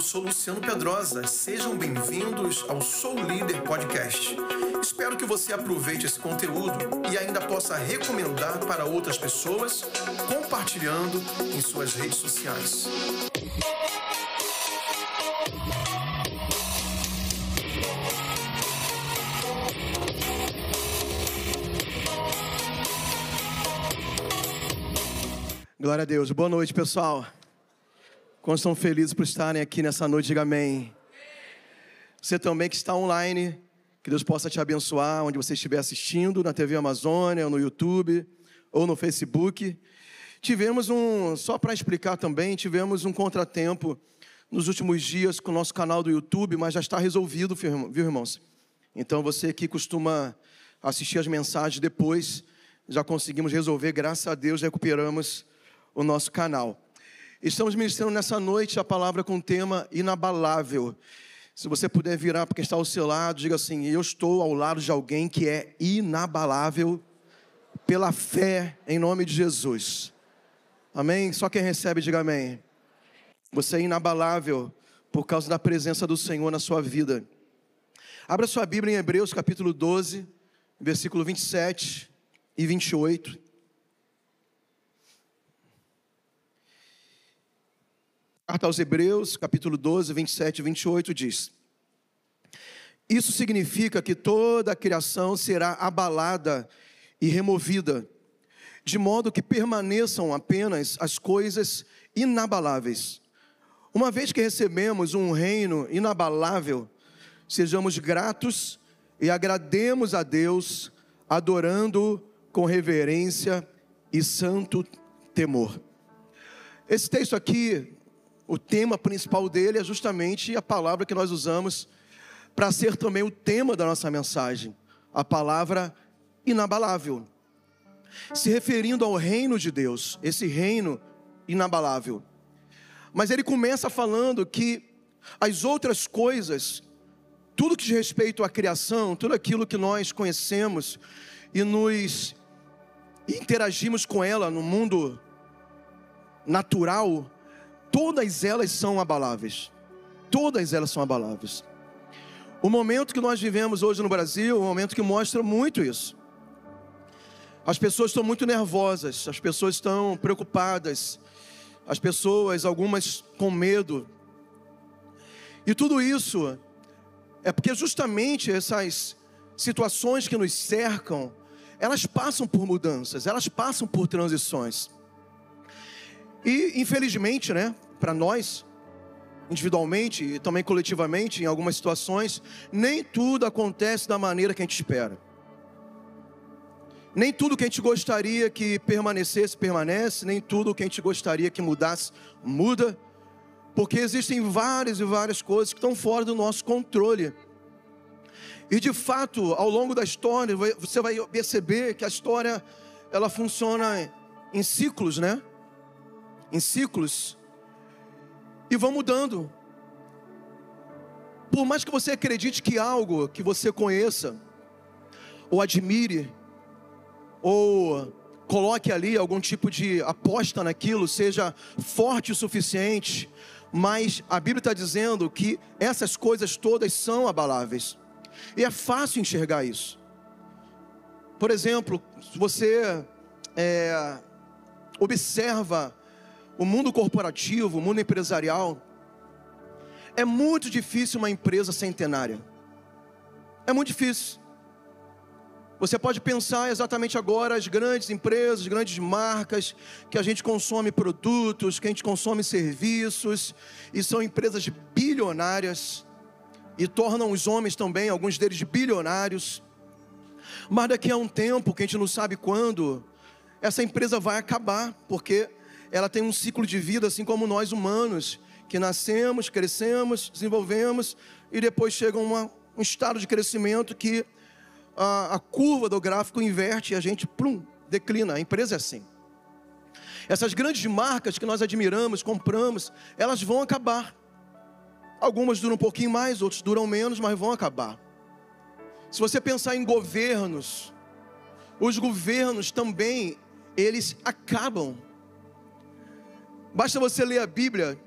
Eu sou Luciano Pedrosa. Sejam bem-vindos ao Sou Líder Podcast. Espero que você aproveite esse conteúdo e ainda possa recomendar para outras pessoas, compartilhando em suas redes sociais. Glória a Deus. Boa noite, pessoal. Quantos estão felizes por estarem aqui nessa noite? Diga amém. Você também que está online, que Deus possa te abençoar onde você estiver assistindo, na TV Amazônia, no YouTube ou no Facebook. Tivemos um, só para explicar também, tivemos um contratempo nos últimos dias com o nosso canal do YouTube, mas já está resolvido, viu, irmãos? Então você que costuma assistir as mensagens depois, já conseguimos resolver, graças a Deus, recuperamos o nosso canal. Estamos ministrando nessa noite a palavra com o tema inabalável. Se você puder virar para quem está ao seu lado, diga assim: Eu estou ao lado de alguém que é inabalável pela fé em nome de Jesus. Amém? Só quem recebe, diga amém. Você é inabalável por causa da presença do Senhor na sua vida. Abra sua Bíblia em Hebreus capítulo 12, versículo 27 e 28. Carta aos Hebreus, capítulo 12, 27 e 28 diz: Isso significa que toda a criação será abalada e removida, de modo que permaneçam apenas as coisas inabaláveis. Uma vez que recebemos um reino inabalável, sejamos gratos e agrademos a Deus, adorando com reverência e santo temor. Esse texto aqui o tema principal dele é justamente a palavra que nós usamos para ser também o tema da nossa mensagem, a palavra inabalável. Se referindo ao reino de Deus, esse reino inabalável. Mas ele começa falando que as outras coisas, tudo que diz respeito à criação, tudo aquilo que nós conhecemos e nos interagimos com ela no mundo natural, todas elas são abaláveis. Todas elas são abaláveis. O momento que nós vivemos hoje no Brasil é um momento que mostra muito isso. As pessoas estão muito nervosas, as pessoas estão preocupadas, as pessoas, algumas com medo. E tudo isso é porque justamente essas situações que nos cercam, elas passam por mudanças, elas passam por transições. E infelizmente, né, para nós, individualmente e também coletivamente, em algumas situações, nem tudo acontece da maneira que a gente espera. Nem tudo que a gente gostaria que permanecesse, permanece, nem tudo que a gente gostaria que mudasse, muda, porque existem várias e várias coisas que estão fora do nosso controle. E de fato, ao longo da história, você vai perceber que a história ela funciona em ciclos, né? Em ciclos e vão mudando. Por mais que você acredite que algo que você conheça, ou admire, ou coloque ali algum tipo de aposta naquilo, seja forte o suficiente, mas a Bíblia está dizendo que essas coisas todas são abaláveis, e é fácil enxergar isso. Por exemplo, se você é, observa o mundo corporativo, o mundo empresarial, é muito difícil uma empresa centenária. É muito difícil. Você pode pensar exatamente agora as grandes empresas, grandes marcas, que a gente consome produtos, que a gente consome serviços, e são empresas bilionárias, e tornam os homens também, alguns deles bilionários. Mas daqui a um tempo, que a gente não sabe quando, essa empresa vai acabar, porque ela tem um ciclo de vida, assim como nós humanos, que nascemos, crescemos, desenvolvemos e depois chega uma, um estado de crescimento que a, a curva do gráfico inverte e a gente plum, declina. A empresa é assim. Essas grandes marcas que nós admiramos, compramos, elas vão acabar. Algumas duram um pouquinho mais, outras duram menos, mas vão acabar. Se você pensar em governos, os governos também, eles acabam Basta você ler a Bíblia,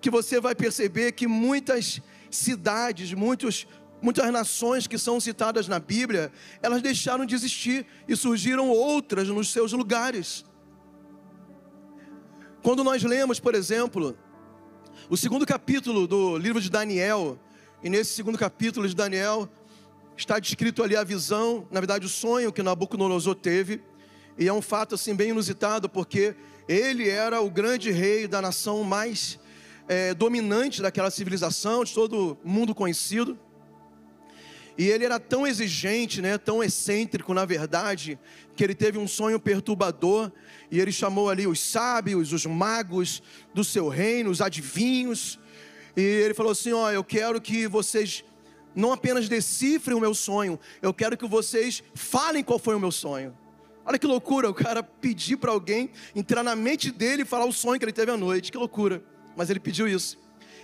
que você vai perceber que muitas cidades, muitos, muitas nações que são citadas na Bíblia, elas deixaram de existir e surgiram outras nos seus lugares. Quando nós lemos, por exemplo, o segundo capítulo do livro de Daniel, e nesse segundo capítulo de Daniel está descrito ali a visão, na verdade o sonho que Nabucodonosor teve, e é um fato assim bem inusitado, porque ele era o grande rei da nação mais é, dominante daquela civilização, de todo mundo conhecido. E ele era tão exigente, né, tão excêntrico, na verdade, que ele teve um sonho perturbador. E ele chamou ali os sábios, os magos do seu reino, os adivinhos. E ele falou assim: Ó, eu quero que vocês não apenas decifrem o meu sonho, eu quero que vocês falem qual foi o meu sonho. Olha que loucura, o cara pedir para alguém entrar na mente dele e falar o sonho que ele teve à noite. Que loucura mas ele pediu isso.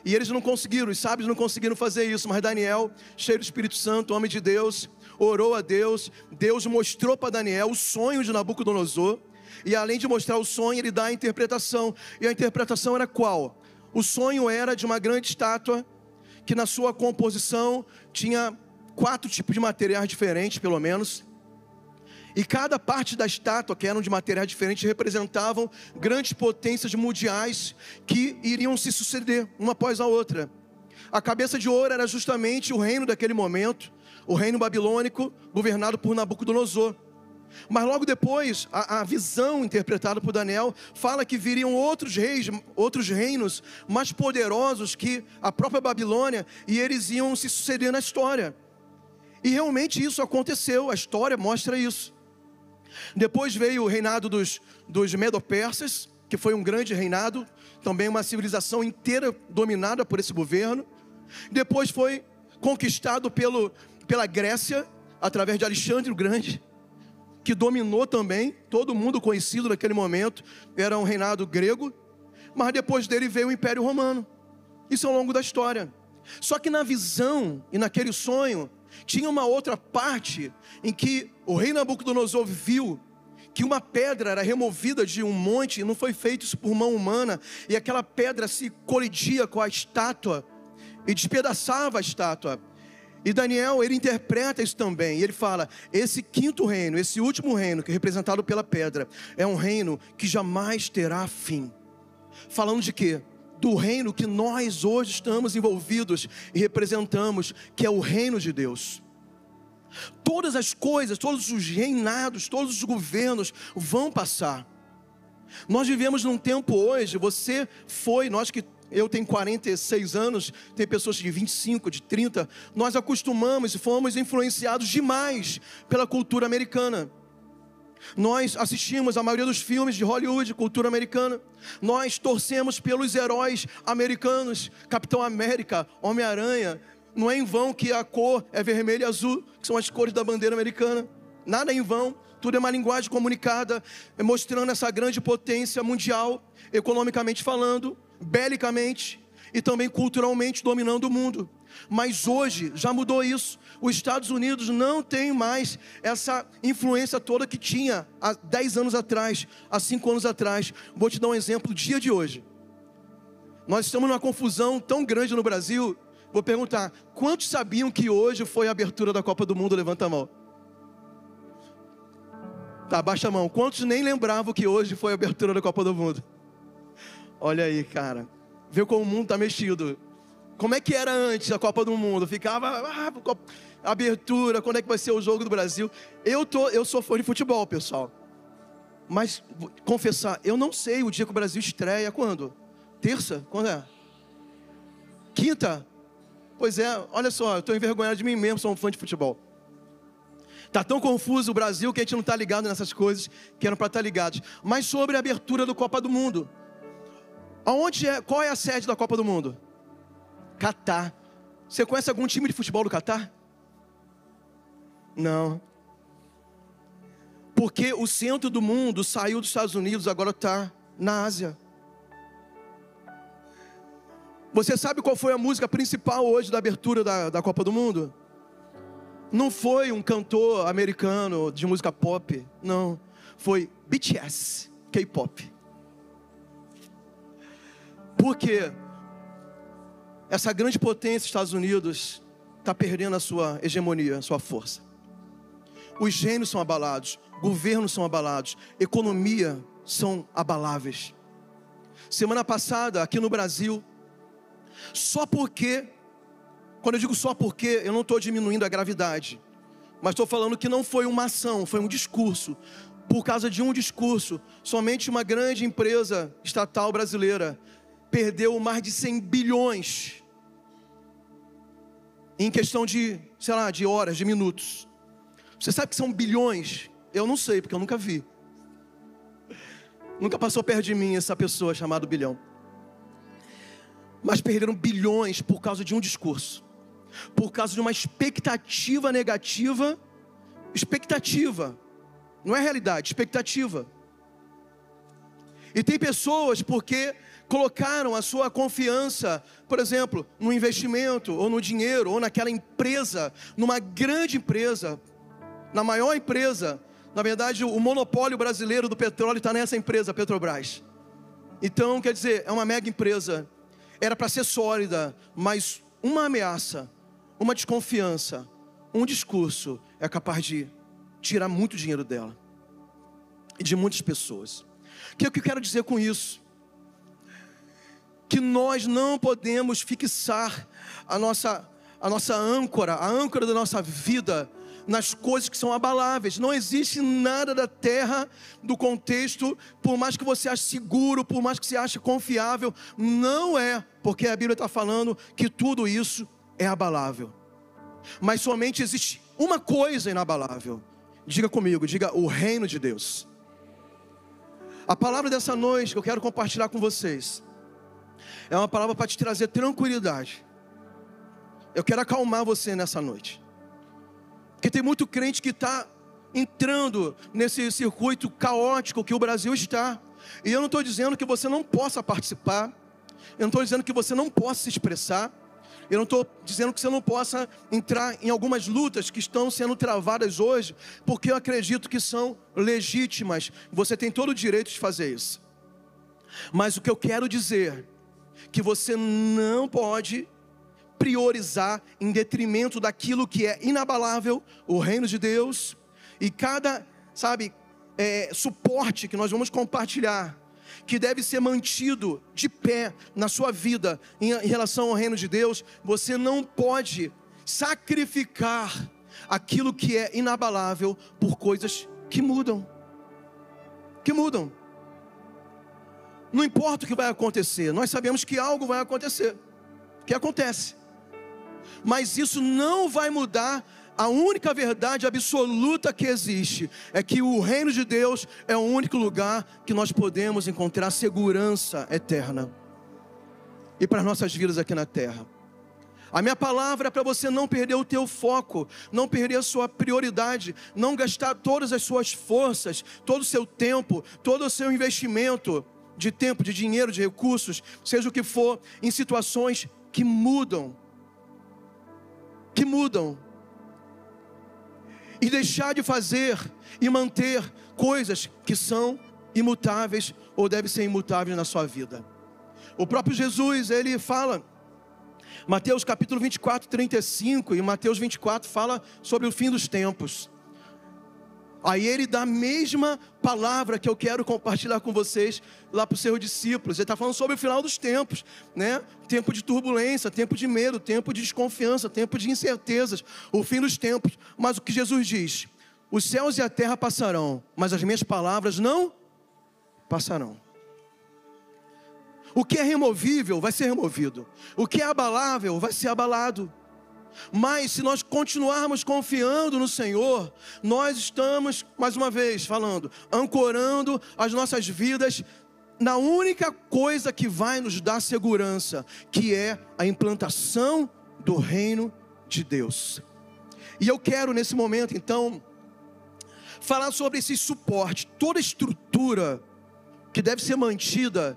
E eles não conseguiram, os sábios não conseguiram fazer isso, mas Daniel, cheio do Espírito Santo, homem de Deus, orou a Deus. Deus mostrou para Daniel o sonho de Nabucodonosor. E além de mostrar o sonho, ele dá a interpretação. E a interpretação era qual? O sonho era de uma grande estátua que na sua composição tinha quatro tipos de materiais diferentes, pelo menos. E cada parte da estátua, que eram de materiais diferentes, representavam grandes potências mundiais que iriam se suceder uma após a outra. A cabeça de ouro era justamente o reino daquele momento, o reino babilônico, governado por Nabucodonosor. Mas logo depois, a, a, visão interpretada por Daniel fala que viriam outros reis, outros reinos mais poderosos que a própria Babilônia, e eles iam se suceder na história. E realmente isso aconteceu, a história mostra isso. Depois veio o reinado dos, dos Medo-Persas, que foi um grande reinado, também uma civilização inteira dominada por esse governo. Depois foi conquistado pelo, pela Grécia, através de Alexandre o Grande, que dominou também, todo mundo conhecido naquele momento, era um reinado grego. Mas depois dele veio o Império Romano. Isso ao longo da história. Só que na visão e naquele sonho, tinha uma outra parte em que o rei Nabucodonosor viu que uma pedra era removida de um monte, e não foi feito isso por mão humana, e aquela pedra se colidia com a estátua e despedaçava a estátua. E Daniel, ele interpreta isso também, e ele fala: esse quinto reino, esse último reino, que é representado pela pedra, é um reino que jamais terá fim. Falando de quê? Do reino que nós hoje estamos envolvidos e representamos, que é o reino de Deus. Todas as coisas, todos os reinados, todos os governos vão passar. Nós vivemos num tempo hoje, você foi, nós que eu tenho 46 anos, tem pessoas de 25, de 30, nós acostumamos e fomos influenciados demais pela cultura americana. Nós assistimos a maioria dos filmes de Hollywood, cultura americana. Nós torcemos pelos heróis americanos, Capitão América, Homem-Aranha, não é em vão que a cor é vermelho e azul, que são as cores da bandeira americana. Nada é em vão, tudo é uma linguagem comunicada, mostrando essa grande potência mundial, economicamente falando, belicamente e também culturalmente dominando o mundo. Mas hoje já mudou isso. Os Estados Unidos não tem mais essa influência toda que tinha há 10 anos atrás, há 5 anos atrás. Vou te dar um exemplo dia de hoje. Nós estamos numa confusão tão grande no Brasil Vou perguntar: quantos sabiam que hoje foi a abertura da Copa do Mundo? Levanta a mão. Tá, baixa a mão. Quantos nem lembravam que hoje foi a abertura da Copa do Mundo? Olha aí, cara. Vê como o mundo está mexido. Como é que era antes a Copa do Mundo? Ficava ah, abertura, quando é que vai ser o jogo do Brasil? Eu tô, eu sou fã de futebol, pessoal. Mas confessar, eu não sei o dia que o Brasil estreia quando? Terça? Quando é? Quinta? Pois é, olha só, eu estou envergonhado de mim mesmo, sou um fã de futebol. Está tão confuso o Brasil que a gente não está ligado nessas coisas que eram para estar tá ligados. Mas sobre a abertura do Copa do Mundo. Aonde é, qual é a sede da Copa do Mundo? Catar. Você conhece algum time de futebol do Catar? Não. Porque o centro do mundo saiu dos Estados Unidos, agora está na Ásia. Você sabe qual foi a música principal hoje da abertura da, da Copa do Mundo? Não foi um cantor americano de música pop, não. Foi BTS, K-pop. Por quê? essa grande potência, Estados Unidos, está perdendo a sua hegemonia, a sua força. Os reinos são abalados, governos são abalados, economia são abaláveis. Semana passada, aqui no Brasil, só porque, quando eu digo só porque, eu não estou diminuindo a gravidade, mas estou falando que não foi uma ação, foi um discurso. Por causa de um discurso, somente uma grande empresa estatal brasileira perdeu mais de 100 bilhões em questão de, sei lá, de horas, de minutos. Você sabe que são bilhões? Eu não sei, porque eu nunca vi. Nunca passou perto de mim essa pessoa chamada bilhão. Mas perderam bilhões por causa de um discurso, por causa de uma expectativa negativa. Expectativa, não é realidade, expectativa. E tem pessoas porque colocaram a sua confiança, por exemplo, no investimento, ou no dinheiro, ou naquela empresa, numa grande empresa, na maior empresa. Na verdade, o monopólio brasileiro do petróleo está nessa empresa, Petrobras. Então, quer dizer, é uma mega empresa. Era para ser sólida, mas uma ameaça, uma desconfiança, um discurso é capaz de tirar muito dinheiro dela e de muitas pessoas. O que, eu quero dizer com isso? Que nós não podemos fixar a nossa, a nossa âncora, a âncora da nossa vida nas coisas que são abaláveis. Não existe nada da terra, do contexto, por mais que você ache seguro, por mais que você ache confiável, não é, porque a Bíblia está falando que tudo isso é abalável. Mas somente existe uma coisa inabalável. Diga comigo, diga o reino de Deus. A palavra dessa noite que eu quero compartilhar com vocês é uma palavra para te trazer tranquilidade. Eu quero acalmar você nessa noite. Porque tem muito crente que está entrando nesse circuito caótico que o Brasil está. E eu não estou dizendo que você não possa participar. Eu não estou dizendo que você não possa se expressar. Eu não estou dizendo que você não possa entrar em algumas lutas que estão sendo travadas hoje, porque eu acredito que são legítimas. Você tem todo o direito de fazer isso. Mas o que eu quero dizer que você não pode priorizar em detrimento daquilo que é inabalável, o reino de Deus, e cada, sabe, é, suporte que nós vamos compartilhar, que deve ser mantido de pé na sua vida em, em relação ao reino de Deus, você não pode sacrificar aquilo que é inabalável por coisas que mudam. Que mudam. Não importa o que vai acontecer, nós sabemos que algo vai acontecer, que acontece. Mas isso não vai mudar a única verdade absoluta que existe é que o reino de Deus é o único lugar que nós podemos encontrar segurança eterna e para nossas vidas aqui na terra. A minha palavra é para você não perder o teu foco, não perder a sua prioridade, não gastar todas as suas forças, todo o seu tempo, todo o seu investimento de tempo, de dinheiro, de recursos, seja o que for, em situações que mudam. Que mudam. E deixar de fazer e manter coisas que são imutáveis ou devem ser imutáveis na sua vida. O próprio Jesus, ele fala, Mateus capítulo 24, 35 e Mateus 24 fala sobre o fim dos tempos. Aí ele dá a mesma palavra que eu quero compartilhar com vocês lá para os seus discípulos. Ele está falando sobre o final dos tempos, né? Tempo de turbulência, tempo de medo, tempo de desconfiança, tempo de incertezas, o fim dos tempos. Mas o que Jesus diz? Os céus e a terra passarão, mas as minhas palavras não passarão. O que é removível vai ser removido. O que é abalável vai ser abalado. Mas se nós continuarmos confiando no Senhor, nós estamos, mais uma vez falando, ancorando as nossas vidas na única coisa que vai nos dar segurança, que é a implantação do reino de Deus. E eu quero nesse momento, então, falar sobre esse suporte, toda estrutura que deve ser mantida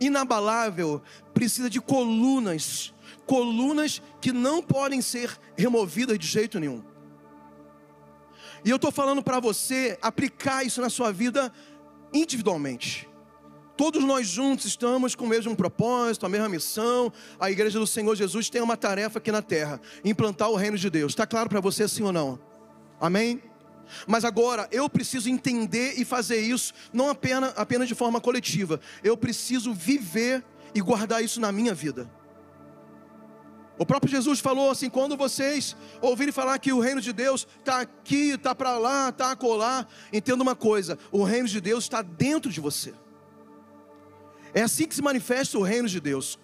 inabalável, precisa de colunas colunas que não podem ser removidas de jeito nenhum. E eu estou falando para você aplicar isso na sua vida individualmente. Todos nós juntos estamos com o mesmo propósito, a mesma missão. A igreja do Senhor Jesus tem uma tarefa aqui na terra: implantar o reino de Deus. Está claro para você sim ou não? Amém? Mas agora eu preciso entender e fazer isso não apenas, apenas de forma coletiva. Eu preciso viver e guardar isso na minha vida. O próprio Jesus falou assim: quando vocês ouvirem falar que o reino de Deus está aqui, está para lá, está acolá, entenda uma coisa: o reino de Deus está dentro de você. É assim que se manifesta o reino de Deus.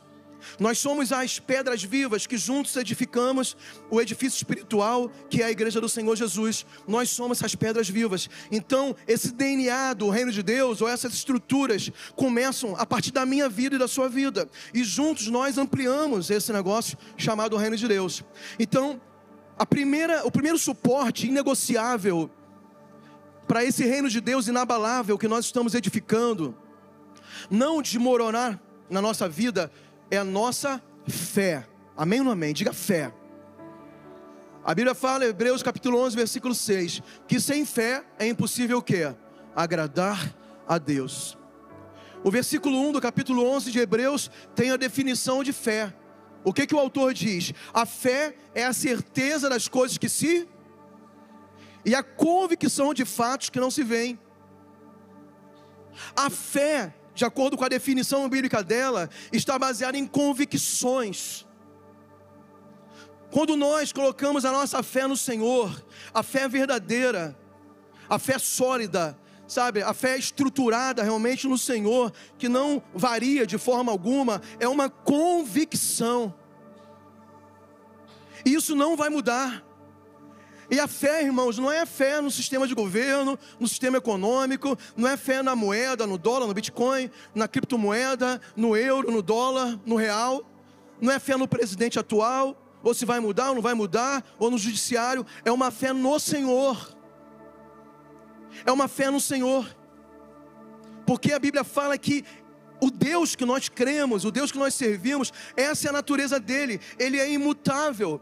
Nós somos as pedras vivas que juntos edificamos o edifício espiritual que é a igreja do Senhor Jesus. Nós somos essas pedras vivas. Então, esse DNA do reino de Deus, ou essas estruturas, começam a partir da minha vida e da sua vida. E juntos nós ampliamos esse negócio chamado reino de Deus. Então, a primeira, o primeiro suporte inegociável para esse reino de Deus inabalável que nós estamos edificando, não desmoronar na nossa vida, é a nossa fé. Amém ou não amém? Diga fé. A Bíblia fala, Hebreus capítulo 11, versículo 6, que sem fé é impossível o quê? Agradar a Deus. O versículo 1 do capítulo 11 de Hebreus tem a definição de fé. O que que o autor diz? A fé é a certeza das coisas que se e a convicção de fatos que não se veem. A fé de acordo com a definição bíblica dela, está baseada em convicções. Quando nós colocamos a nossa fé no Senhor, a fé verdadeira, a fé sólida, sabe, a fé estruturada realmente no Senhor, que não varia de forma alguma, é uma convicção. E isso não vai mudar. E a fé, irmãos, não é fé no sistema de governo, no sistema econômico, não é fé na moeda, no dólar, no Bitcoin, na criptomoeda, no euro, no dólar, no real. Não é fé no presidente atual, ou se vai mudar ou não vai mudar, ou no judiciário. É uma fé no Senhor. É uma fé no Senhor. Porque a Bíblia fala que o Deus que nós cremos, o Deus que nós servimos, essa é a natureza dele, ele é imutável.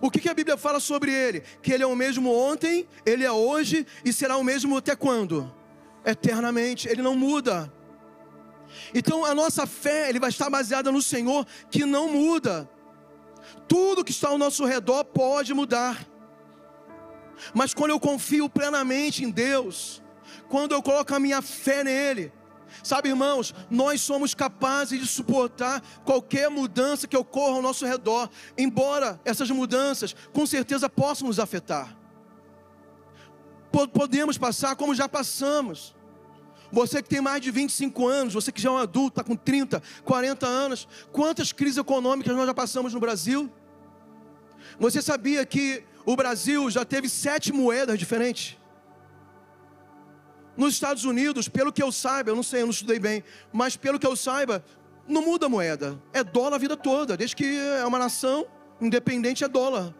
O que, que, a Bíblia fala sobre ele? Que ele é o mesmo ontem, ele é hoje e será o mesmo até quando? Eternamente, ele não muda. Então a nossa fé, ele vai estar baseada no Senhor que não muda. Tudo que está ao nosso redor pode mudar. Mas quando eu confio plenamente em Deus, quando eu coloco a minha fé nele, Sabe, irmãos, nós somos capazes de suportar qualquer mudança que ocorra ao nosso redor, embora essas mudanças com certeza possam nos afetar. Podemos passar como já passamos. Você que tem mais de 25 anos, você que já é um adulto, está com 30, 40 anos, quantas crises econômicas nós já passamos no Brasil? Você sabia que o Brasil já teve sete moedas diferentes? Nos Estados Unidos, pelo que eu saiba, eu não sei, eu não estudei bem, mas pelo que eu saiba, não muda a moeda. É dólar a vida toda. Desde que é uma nação independente, é dólar.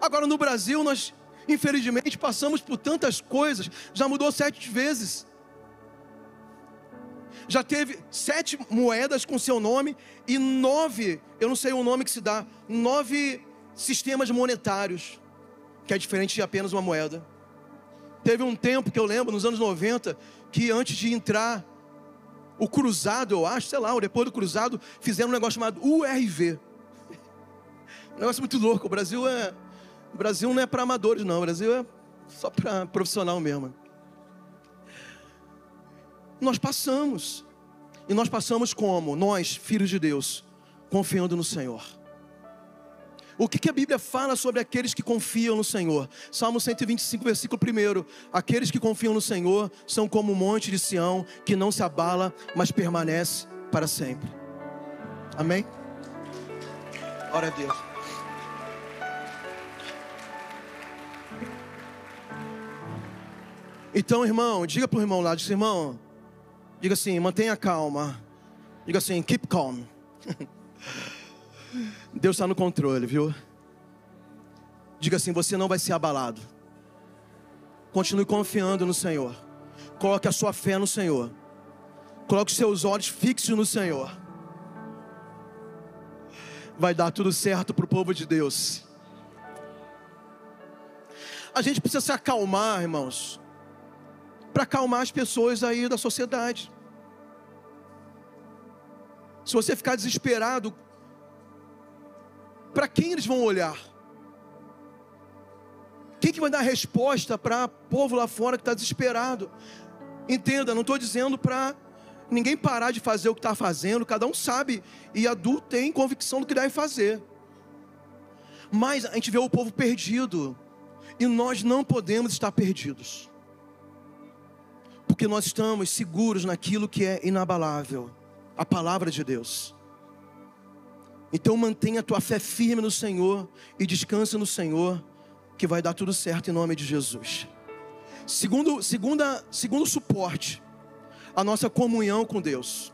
Agora no Brasil, nós, infelizmente, passamos por tantas coisas. Já mudou sete vezes. Já teve sete moedas com seu nome e nove, eu não sei o nome que se dá, nove sistemas monetários, que é diferente de apenas uma moeda. Teve um tempo que eu lembro, nos anos 90, que antes de entrar o cruzado, eu acho, sei lá, ou depois do cruzado, fizeram um negócio chamado URV. Um negócio muito louco. O Brasil é. O Brasil não é para amadores, não. O Brasil é só para profissional mesmo. Nós passamos. E nós passamos como? Nós, filhos de Deus, confiando no Senhor. O que, que, a Bíblia fala sobre aqueles que confiam no Senhor? Salmo 125, versículo 1. Aqueles que confiam no Senhor são como o um monte de Sião, que não se abala, mas permanece para sempre. Amém? Glória a Deus. Então, irmão, diga para o irmão lá, assim, irmão, diga assim, mantenha calma. Diga assim, keep calm. Deus está no controle, viu? Diga assim: você não vai ser abalado. Continue confiando no Senhor. Coloque a sua fé no Senhor. Coloque os seus olhos fixos no Senhor. Vai dar tudo certo para o povo de Deus. A gente precisa se acalmar, irmãos, para acalmar as pessoas aí da sociedade. se você ficar desesperado, para quem eles vão olhar? Quem que vai dar resposta para o povo lá fora que está desesperado? Entenda, não estou dizendo para ninguém parar de fazer o que está fazendo, cada um sabe e adulto tem convicção do que deve fazer. Mas a gente vê o povo perdido e nós não podemos estar perdidos, porque nós estamos seguros naquilo que é inabalável a palavra de Deus. Então mantenha a tua fé firme no Senhor e descansa no Senhor, que vai dar tudo certo em nome de Jesus. Segundo, segunda, segundo suporte, a nossa comunhão com Deus.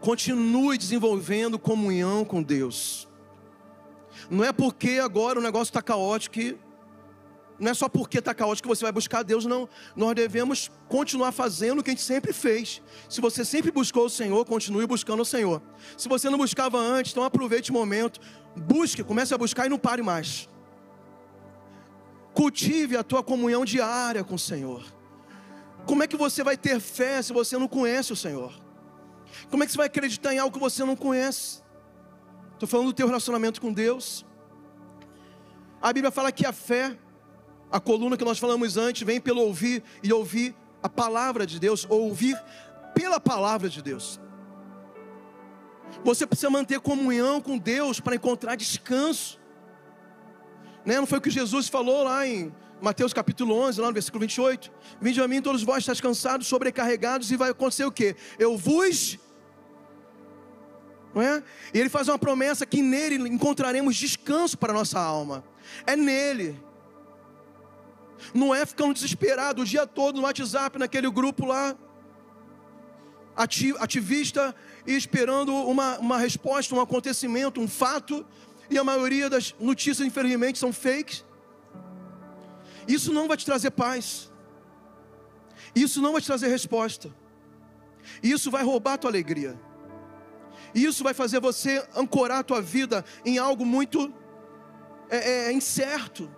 Continue desenvolvendo comunhão com Deus. Não é porque agora o negócio está caótico que não é só porque está caótico que você vai buscar Deus, não. Nós devemos continuar fazendo o que a gente sempre fez. Se você sempre buscou o Senhor, continue buscando o Senhor. Se você não buscava antes, então aproveite o momento. Busque, comece a buscar e não pare mais. Cultive a tua comunhão diária com o Senhor. Como é que você vai ter fé se você não conhece o Senhor? Como é que você vai acreditar em algo que você não conhece? Estou falando do teu relacionamento com Deus. A Bíblia fala que a fé a coluna que nós falamos antes vem pelo ouvir e ouvir a palavra de Deus, ou ouvir pela palavra de Deus. Você precisa manter comunhão com Deus para encontrar descanso. Né? Não foi o que Jesus falou lá em Mateus capítulo 11, lá no versículo 28? Vinde a mim todos vós estáis cansados, sobrecarregados, e vai acontecer o que? Eu vos. Não é? E ele faz uma promessa que nele encontraremos descanso para a nossa alma. É nele. Não é ficando desesperado o dia todo no WhatsApp, naquele grupo lá, ativista e esperando uma, uma resposta, um acontecimento, um fato, e a maioria das notícias, infelizmente, são fakes. Isso não vai te trazer paz. Isso não vai te trazer resposta. Isso vai roubar a tua alegria. Isso vai fazer você ancorar a tua vida em algo muito é, é, incerto.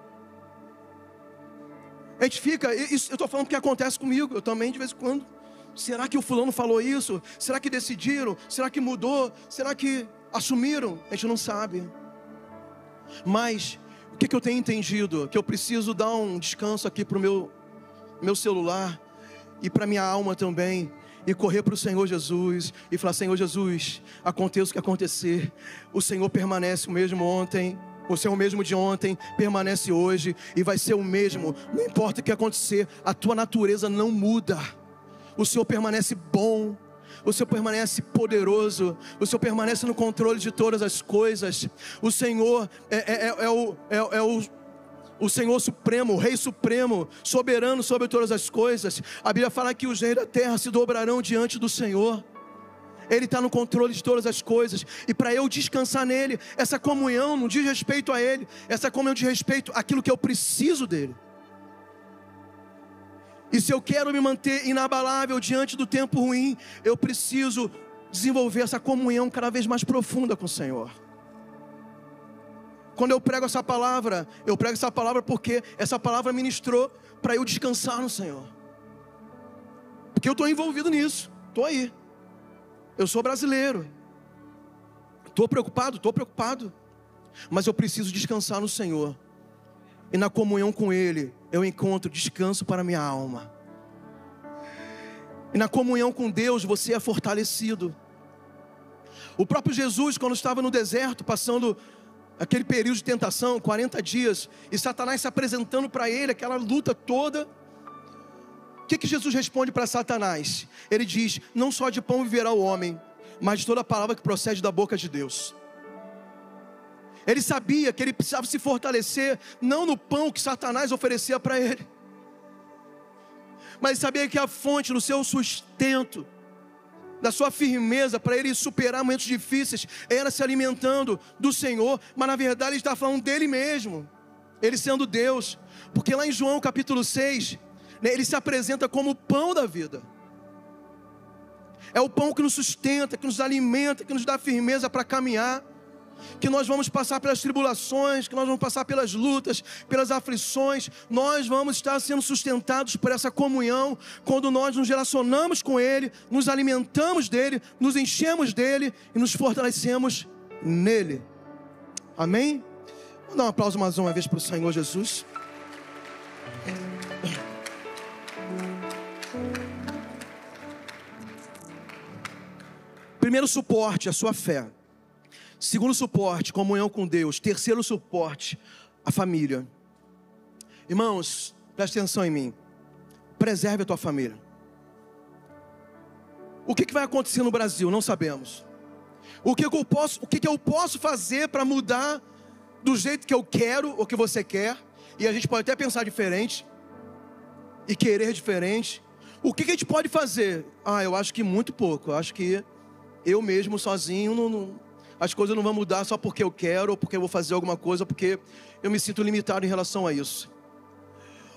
A gente fica, isso, eu estou falando que acontece comigo, eu também de vez em quando. Será que o fulano falou isso? Será que decidiram? Será que mudou? Será que assumiram? A gente não sabe. Mas o que, que eu tenho entendido? Que eu preciso dar um descanso aqui para o meu, meu celular e para minha alma também e correr para o Senhor Jesus e falar: Senhor Jesus, aconteça o que acontecer, o Senhor permanece o mesmo ontem, você é o mesmo de ontem, permanece hoje e vai ser o mesmo. Não importa o que acontecer, a tua natureza não muda. O Senhor permanece bom, o Senhor permanece poderoso, o Senhor permanece no controle de todas as coisas. O Senhor é, é, é, é o, é, é o, o Senhor Supremo, o Rei Supremo, soberano sobre todas as coisas. A Bíblia fala que os reis da terra se dobrarão diante do Senhor. Ele está no controle de todas as coisas. E para eu descansar nele, essa comunhão não diz respeito a ele, essa comunhão diz respeito àquilo que eu preciso dele. E se eu quero me manter inabalável diante do tempo ruim, eu preciso desenvolver essa comunhão cada vez mais profunda com o Senhor. Quando eu prego essa palavra, eu prego essa palavra porque essa palavra ministrou para eu descansar no Senhor. Porque eu estou envolvido nisso, estou aí. Eu sou brasileiro. Estou preocupado, estou preocupado. Mas eu preciso descansar no Senhor. E na comunhão com Ele, eu encontro descanso para minha alma. E na comunhão com Deus, você é fortalecido. O próprio Jesus, quando estava no deserto, passando aquele período de tentação, 40 dias, e Satanás se apresentando para ele, aquela luta toda, que, que Jesus responde para Satanás? Ele diz: Não só de pão viverá o homem, mas de toda palavra que procede da boca de Deus. Ele sabia que ele precisava se fortalecer, não no pão que Satanás oferecia para ele, mas sabia que a fonte no seu sustento, da sua firmeza para ele superar momentos difíceis, era se alimentando do Senhor, mas na verdade ele está falando dele mesmo, ele sendo Deus, porque lá em João capítulo 6, né, ele se apresenta como o pão da vida. É o pão que nos sustenta, que nos alimenta, que nos dá firmeza para caminhar. que nós vamos passar pelas tribulações, que nós vamos passar pelas lutas, pelas aflições, nós vamos estar sendo sustentados por essa comunhão, quando nós nos relacionamos com Ele, nos alimentamos dEle, nos enchemos dEle e nos fortalecemos nele. Amém? Vamos dar um aplauso mais uma vez para o Senhor Jesus. Primeiro suporte, a sua fé. Segundo suporte, comunhão com Deus. Terceiro suporte, a família. Irmãos, preste atenção em mim. Preserve a tua família. O que, vai acontecer no Brasil? Não sabemos. O que, eu posso, o que eu posso fazer para mudar do jeito que eu quero ou que você quer? E a gente pode até pensar diferente e querer diferente. O que, que a gente pode fazer? Ah, eu acho que muito pouco. Eu acho que eu mesmo sozinho não, não, as coisas não vão mudar só porque eu quero ou porque eu vou fazer alguma coisa, porque eu me sinto limitado em relação a isso.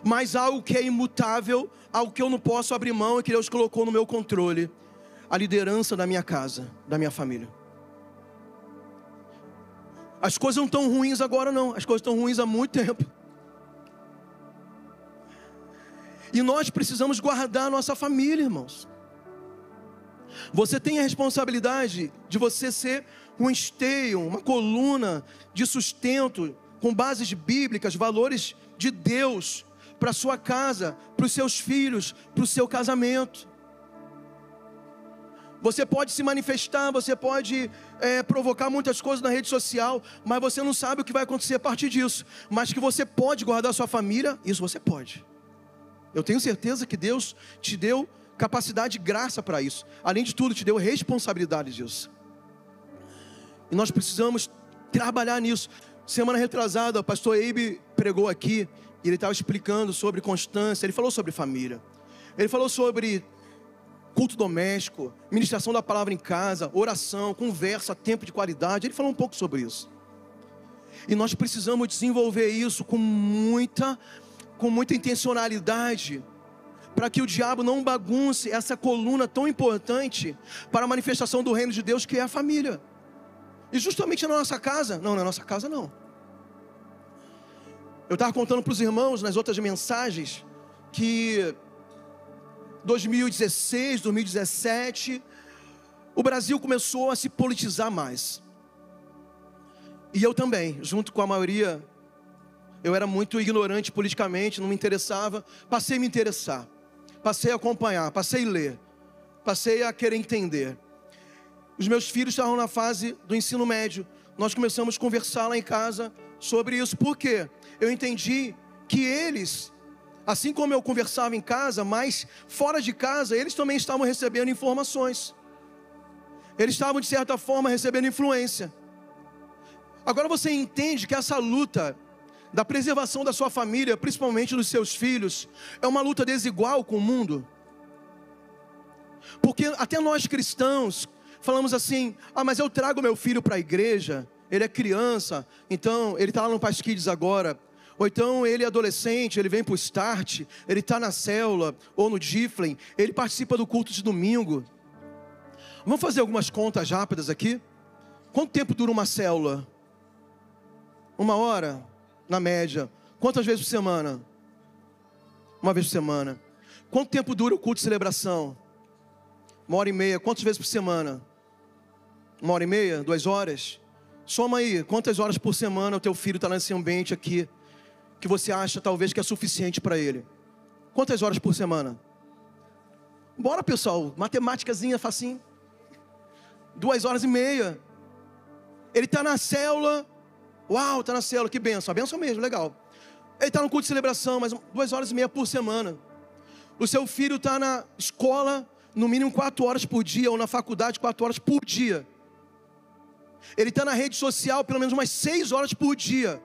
Mas algo que é imutável, algo que eu não posso abrir mão e que Deus colocou no meu controle, a liderança da minha casa, da minha família. As coisas não estão ruins agora, não. As coisas estão ruins há muito tempo. E nós precisamos guardar a nossa família, irmãos. Você tem a responsabilidade de você ser um esteio, uma coluna de sustento com bases bíblicas, valores de Deus para sua casa, para os seus filhos, para o seu casamento. Você pode se manifestar, você pode é, provocar muitas coisas na rede social, mas você não sabe o que vai acontecer a partir disso. Mas que você pode guardar sua família, isso você pode. Eu tenho certeza que Deus te deu capacidade e graça para isso. Além de tudo, te deu responsabilidade disso. E nós precisamos trabalhar nisso. Semana retrasada, o pastor Eibe pregou aqui, e ele estava explicando sobre constância, ele falou sobre família. Ele falou sobre culto doméstico, ministração da palavra em casa, oração, conversa, tempo de qualidade. Ele falou um pouco sobre isso. E nós precisamos desenvolver isso com muita, com muita intencionalidade, para que o diabo não bagunce essa coluna tão importante para a manifestação do reino de Deus, que é a família. E justamente na nossa casa, não, na nossa casa não. Eu estava contando para os irmãos nas outras mensagens que 2016, 2017, o Brasil começou a se politizar mais. E eu também, junto com a maioria, eu era muito ignorante politicamente, não me interessava, passei a me interessar, passei a acompanhar, passei a ler, passei a querer entender. Os meus filhos estavam na fase do ensino médio, nós começamos a conversar lá em casa sobre isso, por quê? Eu entendi que eles Assim como eu conversava em casa, mas fora de casa, eles também estavam recebendo informações. Eles estavam, de certa forma, recebendo influência. Agora você entende que essa luta da preservação da sua família, principalmente dos seus filhos, é uma luta desigual com o mundo. Porque até nós cristãos falamos assim: ah, mas eu trago meu filho para a igreja, ele é criança, então ele está lá no Pasquides agora. Ou então ele é adolescente, ele vem para o start, ele está na célula ou no Giflen, ele participa do culto de domingo. Vamos fazer algumas contas rápidas aqui? Quanto tempo dura uma célula? Uma hora, na média. Quantas vezes por semana? Uma vez por semana. Quanto tempo dura o culto de celebração? Uma hora e meia. Quantas vezes por semana? Uma hora e meia? Duas horas? Soma aí, quantas horas por semana o teu filho está nesse ambiente aqui? que você acha talvez que é suficiente para ele? Quantas horas por semana? Bora pessoal, matemáticazinha facinho. Duas horas e meia. Ele está na célula. Uau, está na célula, que benção. A benção mesmo, legal. Ele está no culto de celebração, mas duas horas e meia por semana. O seu filho está na escola, no mínimo quatro horas por dia, ou na faculdade, quatro horas por dia. Ele está na rede social pelo menos umas seis horas por dia.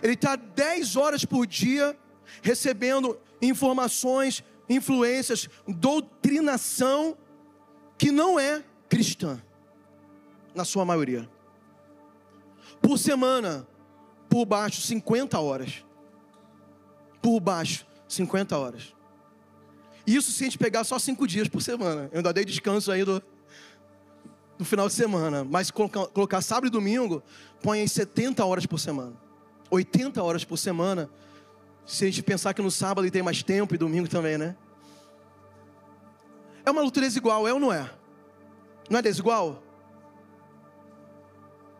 Ele está 10 horas por dia recebendo informações, influências, doutrinação que não é cristã, na sua maioria. Por semana, por baixo, 50 horas. Por baixo, 50 horas. Isso se a gente pegar só cinco dias por semana. Eu ainda dei descanso aí do, do final de semana. Mas colocar, colocar sábado e domingo, põe em 70 horas por semana. 80 horas por semana. Se a gente pensar que no sábado tem mais tempo e domingo também, né? É uma luta desigual, é ou não é? Não é desigual?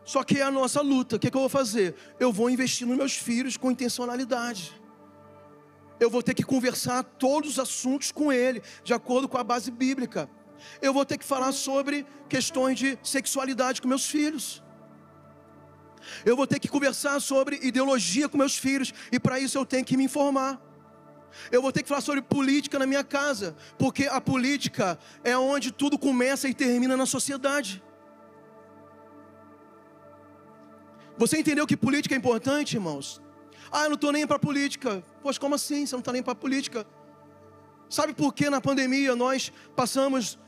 Só que é a nossa luta. O que, é que eu vou fazer? Eu vou investir nos meus filhos com intencionalidade. Eu vou ter que conversar todos os assuntos com ele, de acordo com a base bíblica. Eu vou ter que falar sobre questões de sexualidade com meus filhos. Eu vou ter que conversar sobre ideologia com meus filhos, e para isso eu tenho que me informar. Eu vou ter que falar sobre política na minha casa, porque a política é onde tudo começa e termina na sociedade. Você entendeu que política é importante, irmãos? Ah, eu não estou nem para política. Poxa, como assim? Você não está nem para política? Sabe por que na pandemia nós passamos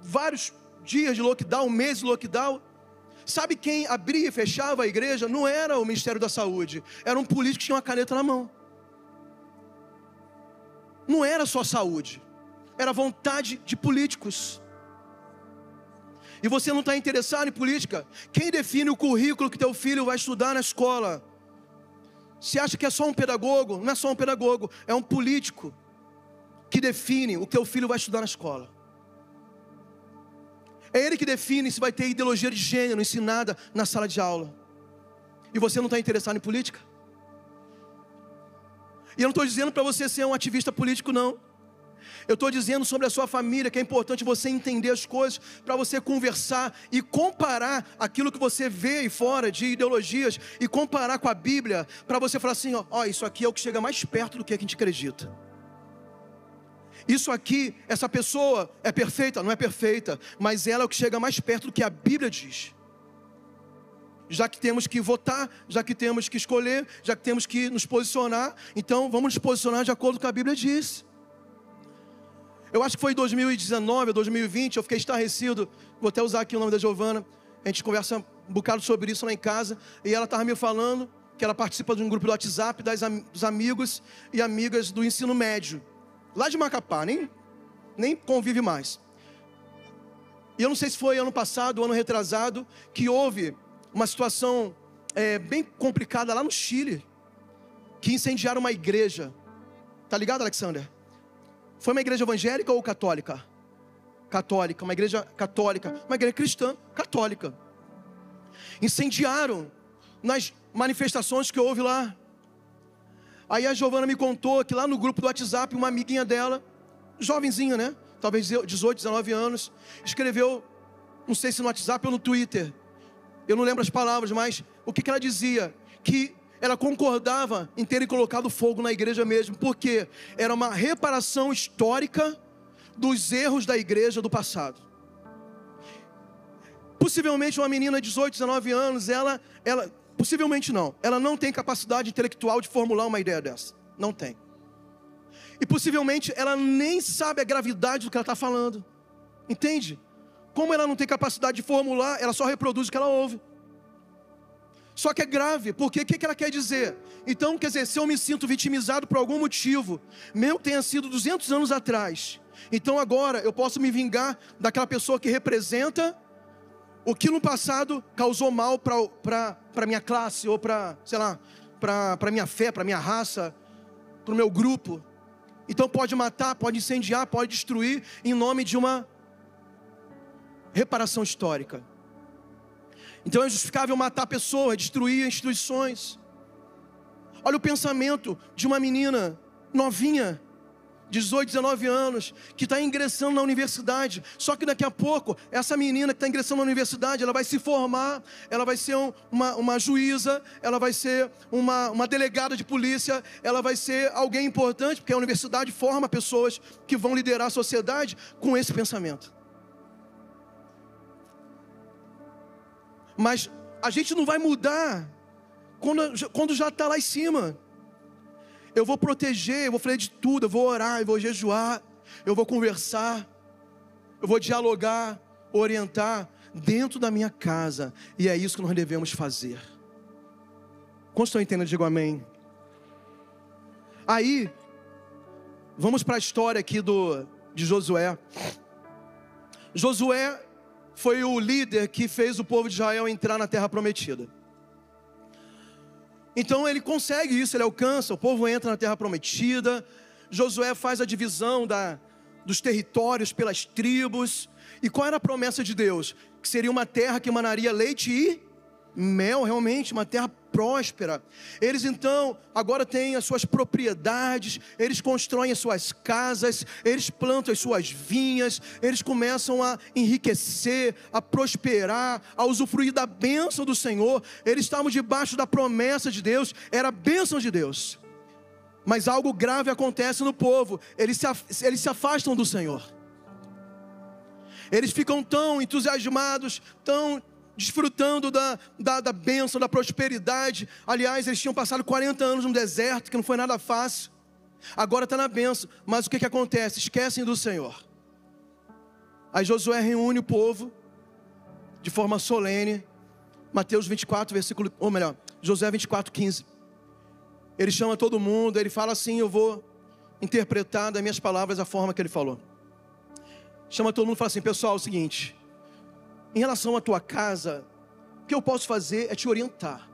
vários dias de lockdown, meses de lockdown? Sabe quem abria e fechava a igreja? Não era o Ministério da Saúde, era um político que tinha uma caneta na mão. Não era só saúde, era vontade de políticos. E você não está interessado em política? Quem define o currículo que teu filho vai estudar na escola? Você acha que é só um pedagogo? Não é só um pedagogo, é um político que define o que teu filho vai estudar na escola. É ele que define se vai ter ideologia de gênero ensinada na sala de aula. E você não está interessado em política? E eu não estou dizendo para você ser um ativista político, não. Eu estou dizendo sobre a sua família que é importante você entender as coisas para você conversar e comparar aquilo que você vê aí fora de ideologias e comparar com a Bíblia para você falar assim: ó, ó, isso aqui é o que chega mais perto do que a gente acredita. Isso aqui, essa pessoa é perfeita? Não é perfeita, mas ela é o que chega mais perto do que a Bíblia diz já que temos que votar, já que temos que escolher, já que temos que nos posicionar, então vamos nos posicionar de acordo com o que a Bíblia diz. Eu acho que foi em 2019 ou 2020, eu fiquei estarrecido, vou até usar aqui o nome da Giovana, a gente conversa um bocado sobre isso lá em casa, e ela estava me falando que ela participa de um grupo do WhatsApp das, dos amigos e amigas do ensino médio, lá de Macapá, nem, nem convive mais. E eu não sei se foi ano passado, ano retrasado, que houve uma situação é, bem complicada lá no Chile, que incendiaram uma igreja. Tá ligado, Alexander? Foi uma igreja evangélica ou católica? Católica, uma igreja católica, uma igreja cristã católica. Incendiaram nas manifestações que houve lá. Aí a Giovana me contou que lá no grupo do WhatsApp, uma amiguinha dela, jovenzinha, né? Talvez 18, 19 anos, escreveu, não sei se no WhatsApp ou no Twitter, eu não lembro as palavras, mas o que, que ela dizia? Que ela concordava em terem colocado fogo na igreja mesmo, porque era uma reparação histórica dos erros da igreja do passado. Possivelmente uma menina de 18, 19 anos, ela, ela, possivelmente não, ela não tem capacidade intelectual de formular uma ideia dessa, não tem. E possivelmente ela nem sabe a gravidade do que ela está falando, entende? Como ela não tem capacidade de formular, ela só reproduz o que ela ouve. Só que é grave, porque o que, que ela quer dizer? Então, quer dizer, se eu me sinto vitimizado por algum motivo, que tenha sido 200 anos atrás, então agora eu posso me vingar daquela pessoa que representa o que no passado causou mal para a minha classe, ou para, sei lá, para a minha fé, para a minha raça, para o meu grupo. Então pode matar, pode incendiar, pode destruir em nome de uma reparação histórica. Então é justificável matar pessoas, destruir instituições. Olha o pensamento de uma menina novinha, 18, 19 anos, que está ingressando na universidade. Só que daqui a pouco, essa menina que está ingressando na universidade, ela vai se formar, ela vai ser um, uma, uma juíza, ela vai ser uma, uma delegada de polícia, ela vai ser alguém importante, porque a universidade forma pessoas que vão liderar a sociedade com esse pensamento. Mas a gente não vai mudar quando, quando já está lá em cima. Eu vou proteger, eu vou fazer de tudo, eu vou orar, eu vou jejuar, eu vou conversar, eu vou dialogar, orientar dentro da minha casa. E é isso que nós devemos fazer. Quantos estão entendendo? Digo amém. Aí, vamos para a história aqui do, de Josué. Josué foi o líder que fez o povo de Israel entrar na terra prometida. Então ele consegue isso, ele alcança, o povo entra na terra prometida. Josué faz a divisão da, dos territórios pelas tribos. E qual era a promessa de Deus? Que seria uma terra que emanaria leite e mel, realmente, uma terra próspera. Eles então agora têm as suas propriedades, eles constroem as suas casas, eles plantam as suas vinhas, eles começam a enriquecer, a prosperar, a usufruir da bênção do Senhor. Eles estavam debaixo da promessa de Deus, era a bênção de Deus. Mas algo grave acontece no povo, eles se, eles se afastam do Senhor. Eles ficam tão entusiasmados, tão desfrutando da, da, da bênção, da prosperidade. Aliás, eles tinham passado 40 anos no deserto, que não foi nada fácil. Agora está na bênção, mas o que, que acontece? Esquecem do Senhor. Aí Josué reúne o povo de forma solene. Mateus 24, versículo, ou melhor, Josué 24, 15. Ele chama todo mundo, ele fala assim: Eu vou interpretar das minhas palavras a forma que ele falou. Chama todo mundo e fala assim: Pessoal, é o seguinte em relação à tua casa, o que eu posso fazer é te orientar.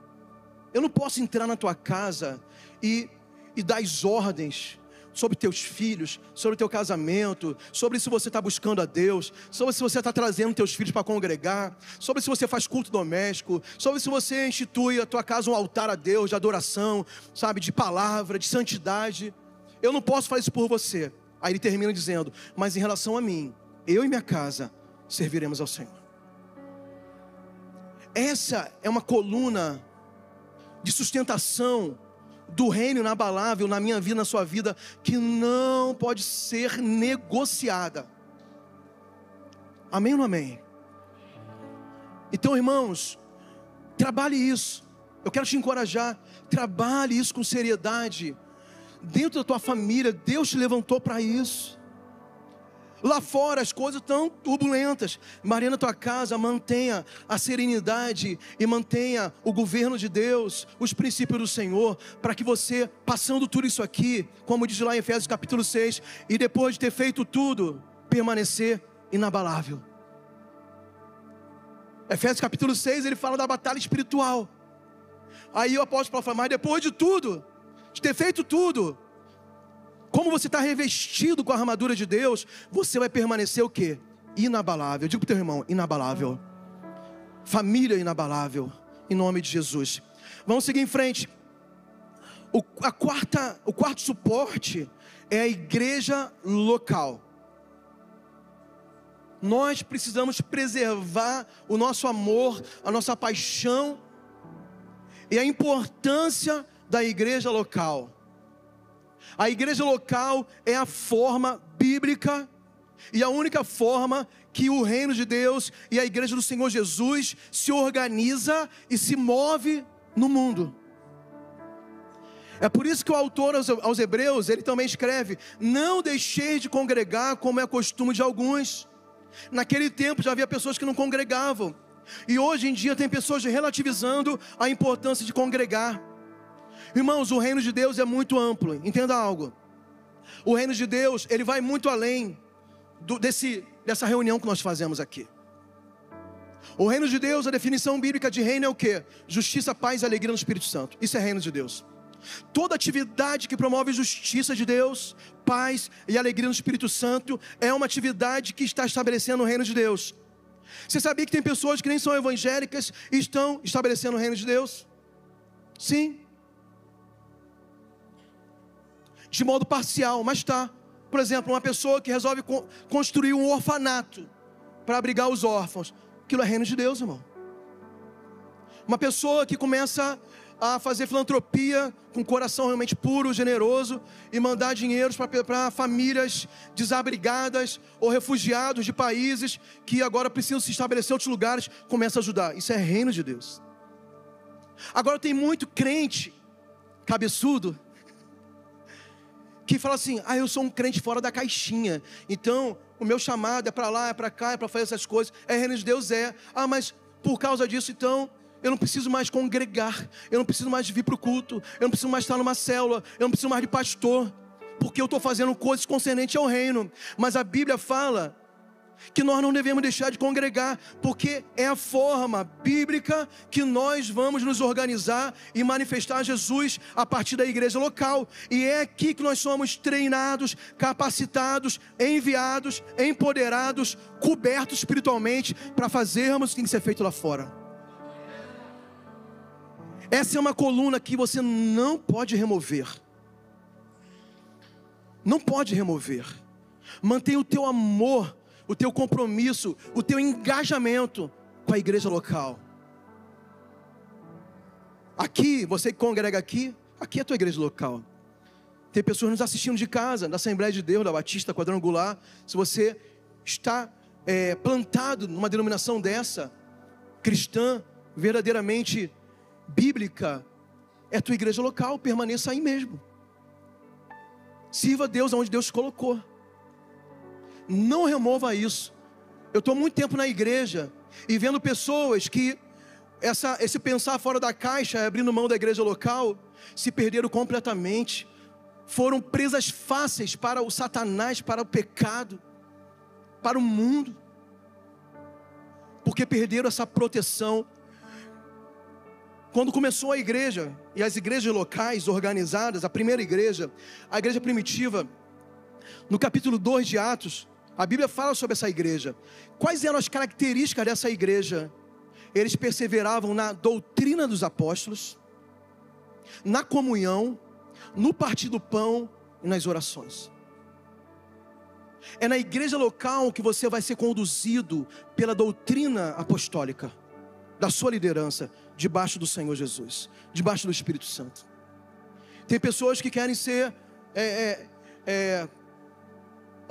Eu não posso entrar na tua casa e, e dar as ordens sobre teus filhos, sobre teu casamento, sobre se você está buscando a Deus, sobre se você está trazendo teus filhos para congregar, sobre se você faz culto doméstico, sobre se você institui a tua casa um altar a Deus de adoração, sabe, de palavra, de santidade. Eu não posso fazer isso por você. Aí ele termina dizendo: Mas em relação a mim, eu e minha casa serviremos ao Senhor. Essa é uma coluna de sustentação do reino inabalável na minha vida, na sua vida, que não pode ser negociada. Amém ou não amém? Então, irmãos, trabalhe isso. Eu quero te encorajar. Trabalhe isso com seriedade. Dentro da tua família, Deus te levantou para isso. Lá fora as coisas estão turbulentas. Maria, na tua casa, mantenha a serenidade e mantenha o governo de Deus, os princípios do Senhor, para que você, passando tudo isso aqui, como diz lá em Efésios capítulo 6, e depois de ter feito tudo, permanecer inabalável. Efésios capítulo 6, ele fala da batalha espiritual. Aí o apóstolo fala, mas depois de tudo, de ter feito tudo, como você está revestido com a armadura de Deus, você vai permanecer o que? Inabalável. Digo para o teu irmão, inabalável. Família inabalável. Em nome de Jesus. Vamos seguir em frente. O, a quarta, o quarto suporte é a igreja local. Nós precisamos preservar o nosso amor, a nossa paixão e a importância da igreja local. A igreja local é a forma bíblica e a única forma que o reino de Deus e a igreja do Senhor Jesus se organiza e se move no mundo. É por isso que o autor aos Hebreus, ele também escreve: Não deixei de congregar como é costume de alguns. Naquele tempo já havia pessoas que não congregavam. E hoje em dia tem pessoas relativizando a importância de congregar. Irmãos, o reino de Deus é muito amplo, entenda algo. O reino de Deus, ele vai muito além do, desse, dessa reunião que nós fazemos aqui. O reino de Deus, a definição bíblica de reino é o que? Justiça, paz e alegria no Espírito Santo. Isso é reino de Deus. Toda atividade que promove justiça de Deus, paz e alegria no Espírito Santo é uma atividade que está estabelecendo o reino de Deus. Você sabia que tem pessoas que nem são evangélicas e estão estabelecendo o reino de Deus? Sim. De modo parcial, mas está. Por exemplo, uma pessoa que resolve construir um orfanato para abrigar os órfãos. Aquilo é reino de Deus, irmão. Uma pessoa que começa a fazer filantropia com coração realmente puro, generoso e mandar dinheiros para famílias desabrigadas ou refugiados de países que agora precisam se estabelecer em outros lugares, começa a ajudar. Isso é reino de Deus. Agora tem muito crente cabeçudo que fala assim: ah, eu sou um crente fora da caixinha, então o meu chamado é para lá, é para cá, é para fazer essas coisas. É reino de Deus, é. Ah, mas por causa disso, então eu não preciso mais congregar, eu não preciso mais vir para o culto, eu não preciso mais estar numa célula, eu não preciso mais de pastor, porque eu estou fazendo coisas concernentes ao reino. Mas a Bíblia fala que nós não devemos deixar de congregar, porque é a forma bíblica que nós vamos nos organizar e manifestar Jesus a partir da igreja local. E é aqui que nós somos treinados, capacitados, enviados, empoderados, cobertos espiritualmente para fazermos o que tem que ser feito lá fora. Essa é uma coluna que você não pode remover. Não pode remover. Mantenha o teu amor o teu compromisso, o teu engajamento com a igreja local. Aqui, você que congrega aqui, aqui é a tua igreja local. Tem pessoas nos assistindo de casa, da Assembleia de Deus, da Batista Quadrangular. Se você está é, plantado numa denominação dessa, cristã, verdadeiramente bíblica, é a tua igreja local, permaneça aí mesmo. Sirva a Deus onde Deus colocou. Não remova isso. Eu estou muito tempo na igreja e vendo pessoas que essa, esse pensar fora da caixa, abrindo mão da igreja local, se perderam completamente. Foram presas fáceis para o Satanás, para o pecado, para o mundo, porque perderam essa proteção. Quando começou a igreja e as igrejas locais organizadas, a primeira igreja, a igreja primitiva, no capítulo 2 de Atos, a Bíblia fala sobre essa igreja. Quais eram as características dessa igreja? Eles perseveravam na doutrina dos apóstolos, na comunhão, no partir do pão e nas orações. É na igreja local que você vai ser conduzido pela doutrina apostólica, da sua liderança, debaixo do Senhor Jesus, debaixo do Espírito Santo. Tem pessoas que querem ser é, é, é,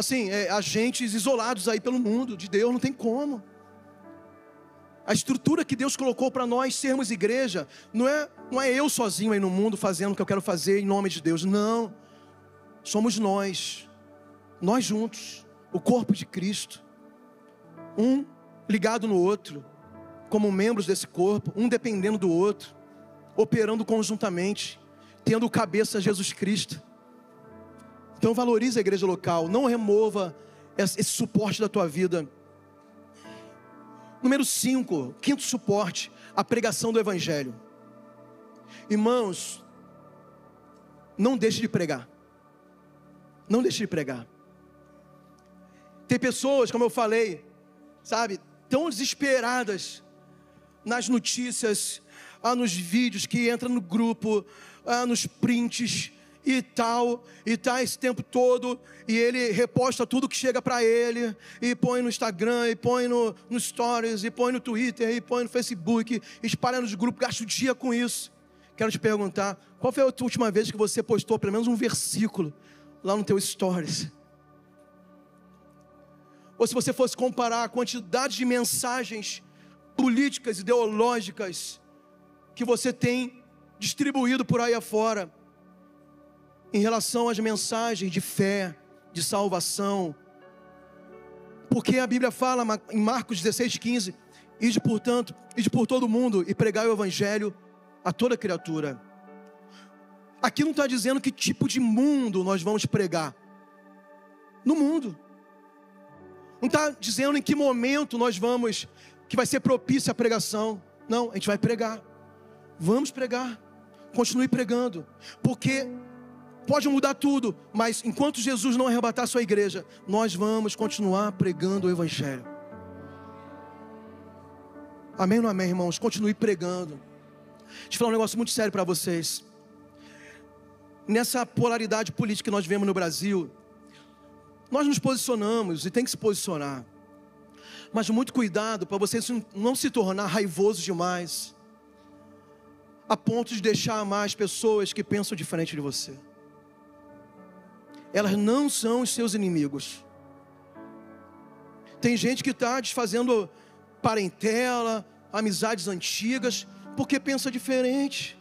assim, é, agentes isolados aí pelo mundo, de Deus, não tem como. A estrutura que Deus colocou para nós sermos igreja, não é, não é eu sozinho aí no mundo fazendo o que eu quero fazer em nome de Deus, não. Somos nós, nós juntos, o corpo de Cristo, um ligado no outro, como membros desse corpo, um dependendo do outro, operando conjuntamente, tendo cabeça Jesus Cristo. Então valorize a igreja local, não remova esse suporte da tua vida. Número 5, quinto suporte, a pregação do evangelho. Irmãos, não deixe de pregar. Não deixe de pregar. Tem pessoas, como eu falei, sabe, tão desesperadas nas notícias, ah, nos vídeos que entram no grupo, ah, nos prints, e tal, e tá esse tempo todo, e ele reposta tudo que chega para ele, e põe no Instagram, e põe no, no Stories, e põe no Twitter, e põe no Facebook, espalha nos grupos, gasta o dia com isso. Quero te perguntar, qual foi a última vez que você postou pelo menos um versículo lá no teu Stories? Ou se você fosse comparar a quantidade de mensagens políticas, ideológicas que você tem distribuído por aí afora, em relação às mensagens de fé, de salvação. Porque a Bíblia fala em Marcos 16, 15: Ide, portanto, ide por todo mundo e pregai o Evangelho a toda criatura. Aqui não está dizendo que tipo de mundo nós vamos pregar. No mundo. Não está dizendo em que momento nós vamos, que vai ser propícia a pregação. Não, a gente vai pregar. Vamos pregar. Continue pregando. Porque pode mudar tudo, mas enquanto Jesus não arrebatar a sua igreja, nós vamos continuar pregando o Evangelho. Amém ou não amém, irmãos? Continue pregando. Deixa eu falar um negócio muito sério para vocês. Nessa polaridade política que nós vemos no Brasil, nós nos posicionamos e tem que se posicionar. Mas muito cuidado para você não se tornar raivoso demais, a ponto de deixar mais pessoas que pensam diferente de você elas não são os seus inimigos. Tem gente que está desfazendo parentela, amizades antigas, porque pensa diferente.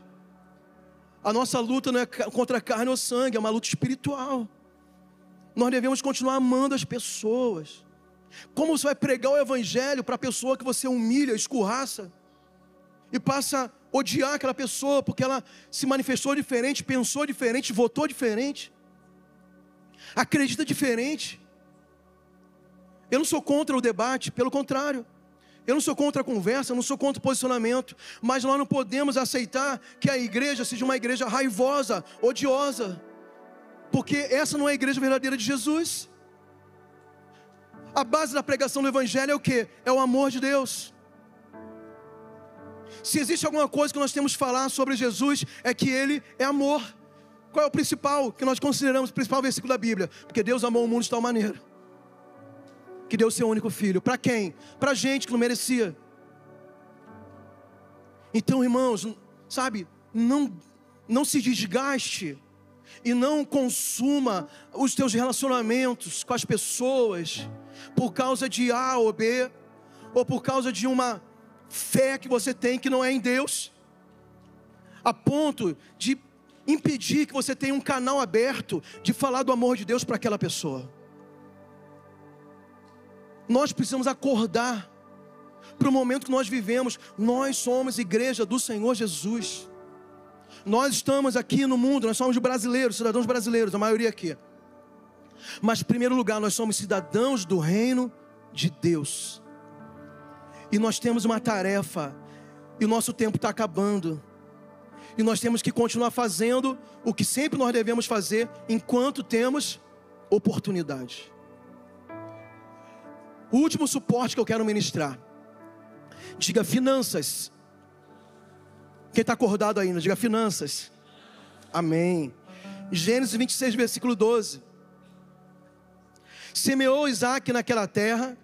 A nossa luta não é contra a carne ou sangue, é uma luta espiritual. Nós devemos continuar amando as pessoas. Como você vai pregar o evangelho para a pessoa que você humilha, escorraça e passa a odiar aquela pessoa porque ela se manifestou diferente, pensou diferente, votou diferente? Acredita diferente. Eu não sou contra o debate, pelo contrário. Eu não sou contra a conversa, eu não sou contra o posicionamento, mas nós não podemos aceitar que a igreja seja uma igreja raivosa, odiosa, porque essa não é a igreja verdadeira de Jesus. A base da pregação do Evangelho é o que? É o amor de Deus. Se existe alguma coisa que nós temos que falar sobre Jesus, é que Ele é amor. Qual é o principal que nós consideramos o principal versículo da Bíblia? Porque Deus amou o mundo de tal maneira que deu seu único filho. Para quem? Para gente que não merecia. Então, irmãos, sabe, não, não se desgaste e não consuma os teus relacionamentos com as pessoas por causa de A ou B, ou por causa de uma fé que você tem que não é em Deus, a ponto de impedir que você tenha um canal aberto de falar do amor de Deus para aquela pessoa. Nós precisamos acordar para o momento que nós vivemos. Nós somos igreja do Senhor Jesus. Nós estamos aqui no mundo, nós somos brasileiros, cidadãos brasileiros, a maioria aqui. Mas, em primeiro lugar, nós somos cidadãos do reino de Deus. E nós temos uma tarefa, e o nosso tempo está acabando. E nós temos que continuar fazendo o que sempre nós devemos fazer enquanto temos oportunidade. O último suporte que eu quero ministrar. Diga finanças. Quem está acordado ainda, diga finanças. Amém. Gênesis 26, versículo 12. Semeou Isaac naquela terra.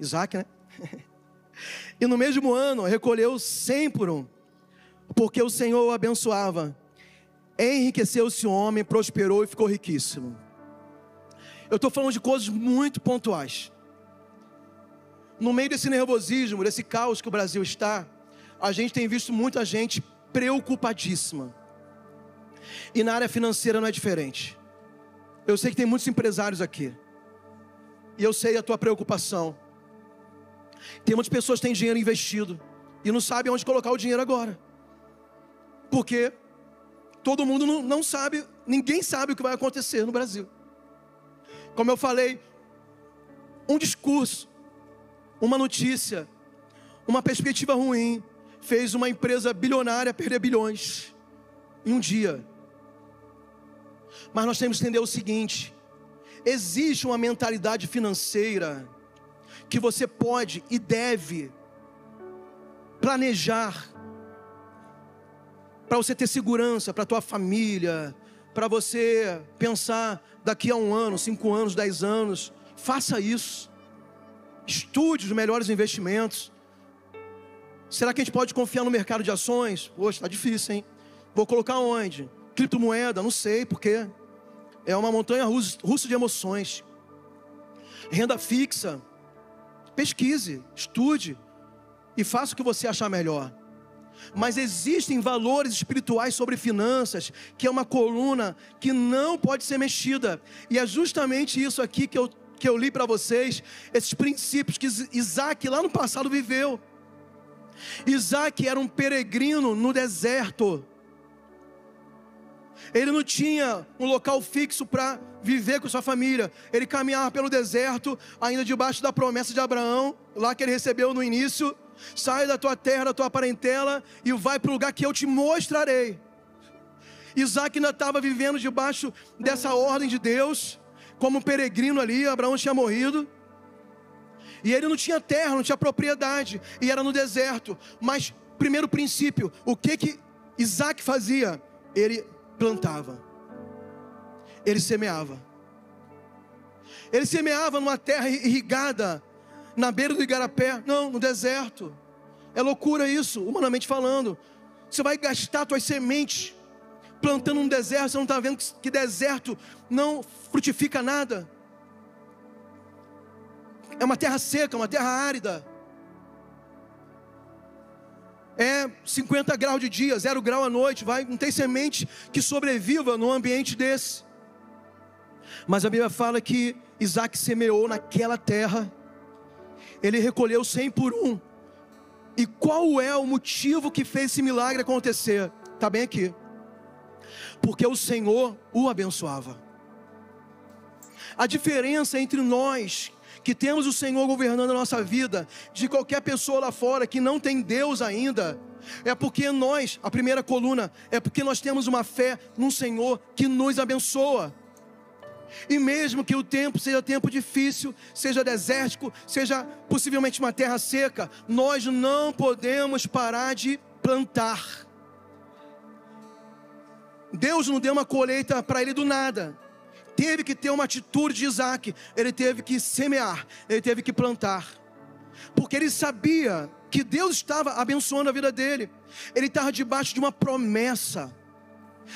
Isaac, né? e no mesmo ano recolheu cem por um, porque o Senhor o abençoava. Enriqueceu-se o homem, prosperou e ficou riquíssimo. Eu estou falando de coisas muito pontuais no meio desse nervosismo, desse caos que o Brasil está, a gente tem visto muita gente preocupadíssima. E na área financeira não é diferente. Eu sei que tem muitos empresários aqui. E eu sei a tua preocupação. Tem muitas pessoas que têm dinheiro investido e não sabem onde colocar o dinheiro agora. Porque todo mundo não, sabe, ninguém sabe o que vai acontecer no Brasil. Como eu falei, um discurso uma notícia, uma perspectiva ruim, fez uma empresa bilionária perder bilhões em um dia. Mas nós temos que entender o seguinte: existe uma mentalidade financeira que você pode e deve planejar para você ter segurança para tua família, para você pensar daqui a um ano, cinco anos, dez anos. Faça isso. Estude os melhores investimentos. Será que a gente pode confiar no mercado de ações? Poxa, está difícil, hein? Vou colocar onde? Criptomoeda? Não sei, porque é uma montanha russa de emoções. Renda fixa. Pesquise, estude e faça o que você achar melhor. Mas existem valores espirituais sobre finanças, que é uma coluna que não pode ser mexida. E é justamente isso aqui que eu que eu li para vocês, esses princípios que Isaac lá no passado viveu. Isaac era um peregrino no deserto. Ele não tinha um local fixo para viver com sua família. Ele caminhava pelo deserto, ainda debaixo da promessa de Abraão, lá que ele recebeu no início. Sai da tua terra, da tua parentela e vai para o lugar que eu te mostrarei. Isaac ainda estava vivendo debaixo dessa ordem de Deus como um peregrino ali, Abraão tinha morrido. E ele não tinha terra, não tinha propriedade, e era no deserto. Mas, primeiro princípio, o que que Isaac fazia? Ele plantava, ele semeava. Ele semeava numa terra irrigada, na beira do igarapé, não, no deserto. É loucura isso, humanamente falando. Você vai gastar suas sementes plantando um deserto, você não está vendo que deserto não frutifica nada. É uma terra seca, uma terra árida. É 50 graus de dia, zero grau à noite, vai, não tem semente que sobreviva num ambiente desse. Mas a Bíblia fala que Isaac semeou naquela terra, ele recolheu cem por um. E qual é o motivo que fez esse milagre acontecer? Está bem aqui porque o Senhor o abençoava. A diferença entre nós que temos o Senhor governando a nossa vida, de qualquer pessoa lá fora que não tem Deus ainda, é porque nós, a primeira coluna, é porque nós temos uma fé no Senhor que nos abençoa. E mesmo que o tempo seja tempo difícil, seja desértico, seja possivelmente uma terra seca, nós não podemos parar de plantar. Deus não deu uma colheita para ele do nada. Teve que ter uma atitude de Isaac. Ele teve que semear, ele teve que plantar. Porque ele sabia que Deus estava abençoando a vida dele. Ele estava debaixo de uma promessa.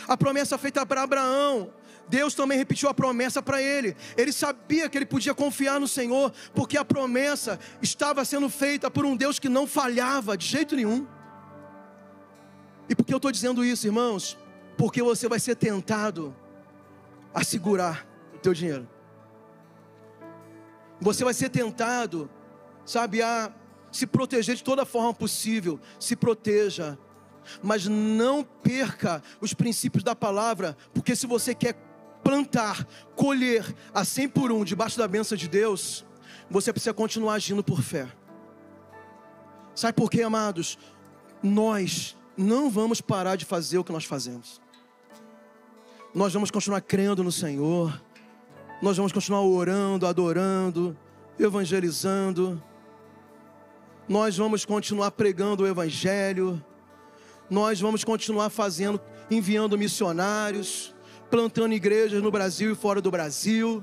A promessa feita para Abraão. Deus também repetiu a promessa para ele. Ele sabia que ele podia confiar no Senhor, porque a promessa estava sendo feita por um Deus que não falhava de jeito nenhum. E por que eu estou dizendo isso, irmãos? Porque você vai ser tentado a segurar o teu dinheiro. Você vai ser tentado, sabe, a se proteger de toda forma possível. Se proteja, mas não perca os princípios da palavra, porque se você quer plantar, colher a 100 por um debaixo da bênção de Deus, você precisa continuar agindo por fé. Sabe por quê, amados? Nós não vamos parar de fazer o que nós fazemos. Nós vamos continuar crendo no Senhor. Nós vamos continuar orando, adorando, evangelizando. Nós vamos continuar pregando o evangelho. Nós vamos continuar fazendo, enviando missionários, plantando igrejas no Brasil e fora do Brasil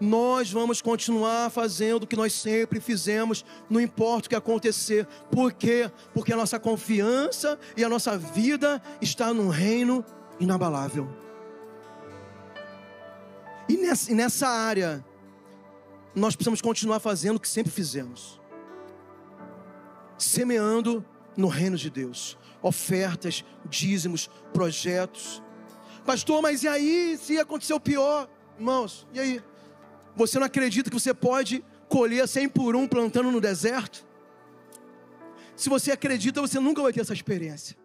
nós vamos continuar fazendo o que nós sempre fizemos, não importa o que acontecer. Por quê? Porque a nossa confiança e a nossa vida está num reino inabalável. E nessa, e nessa área, nós precisamos continuar fazendo o que sempre fizemos semeando no reino de Deus, ofertas, dízimos, projetos. Pastor, mas e aí se acontecer o pior? Irmãos, e aí? Você não acredita que você pode colher 100 por um plantando no deserto? Se você acredita, você nunca vai ter essa experiência.